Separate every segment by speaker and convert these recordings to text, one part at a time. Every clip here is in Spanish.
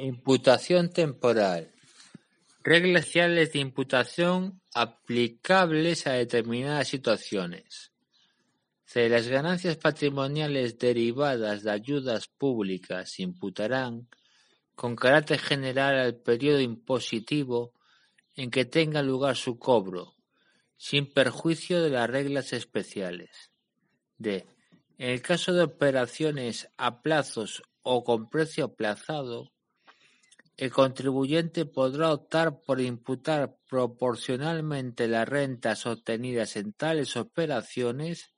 Speaker 1: Imputación temporal. Reglas generales de imputación aplicables a determinadas situaciones. C. Las ganancias patrimoniales derivadas de ayudas públicas se imputarán con carácter general al periodo impositivo en que tenga lugar su cobro, sin perjuicio de las reglas especiales. D. En el caso de operaciones a plazos o con precio aplazado, el contribuyente podrá optar por imputar proporcionalmente las rentas obtenidas en tales operaciones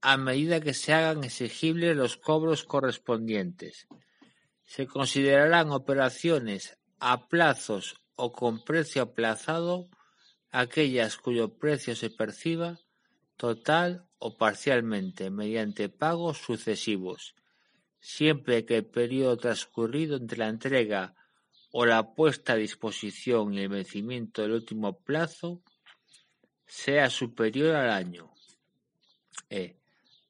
Speaker 1: a medida que se hagan exigibles los cobros correspondientes. Se considerarán operaciones a plazos o con precio aplazado aquellas cuyo precio se perciba total o parcialmente mediante pagos sucesivos, siempre que el periodo transcurrido entre la entrega o la puesta a disposición y el vencimiento del último plazo sea superior al año. E.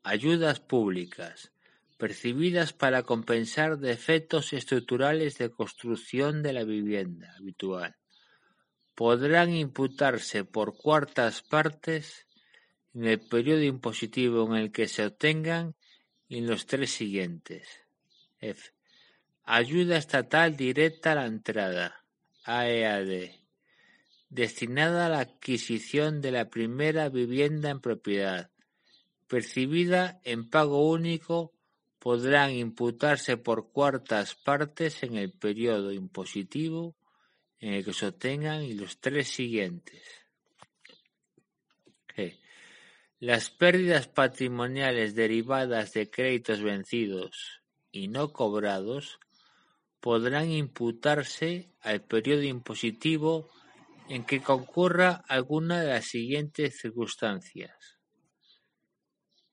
Speaker 1: Ayudas públicas percibidas para compensar defectos estructurales de construcción de la vivienda habitual. Podrán imputarse por cuartas partes en el periodo impositivo en el que se obtengan y en los tres siguientes. F. Ayuda estatal directa a la entrada, AEAD, destinada a la adquisición de la primera vivienda en propiedad, percibida en pago único, podrán imputarse por cuartas partes en el periodo impositivo en el que se obtengan y los tres siguientes. G. Las pérdidas patrimoniales derivadas de créditos vencidos y no cobrados podrán imputarse al periodo impositivo en que concurra alguna de las siguientes circunstancias: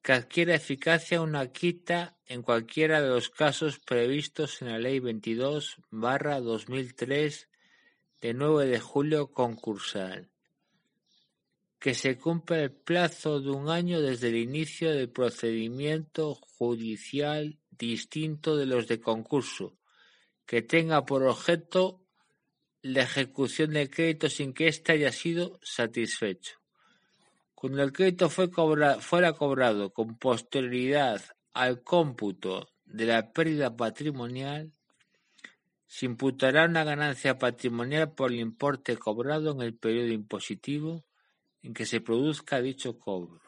Speaker 1: que adquiera eficacia una quita en cualquiera de los casos previstos en la Ley 22-2003 de 9 de julio concursal, que se cumpla el plazo de un año desde el inicio del procedimiento judicial distinto de los de concurso, que tenga por objeto la ejecución del crédito sin que éste haya sido satisfecho. Cuando el crédito fuera cobrado con posterioridad al cómputo de la pérdida patrimonial, se imputará una ganancia patrimonial por el importe cobrado en el periodo impositivo en que se produzca dicho cobro.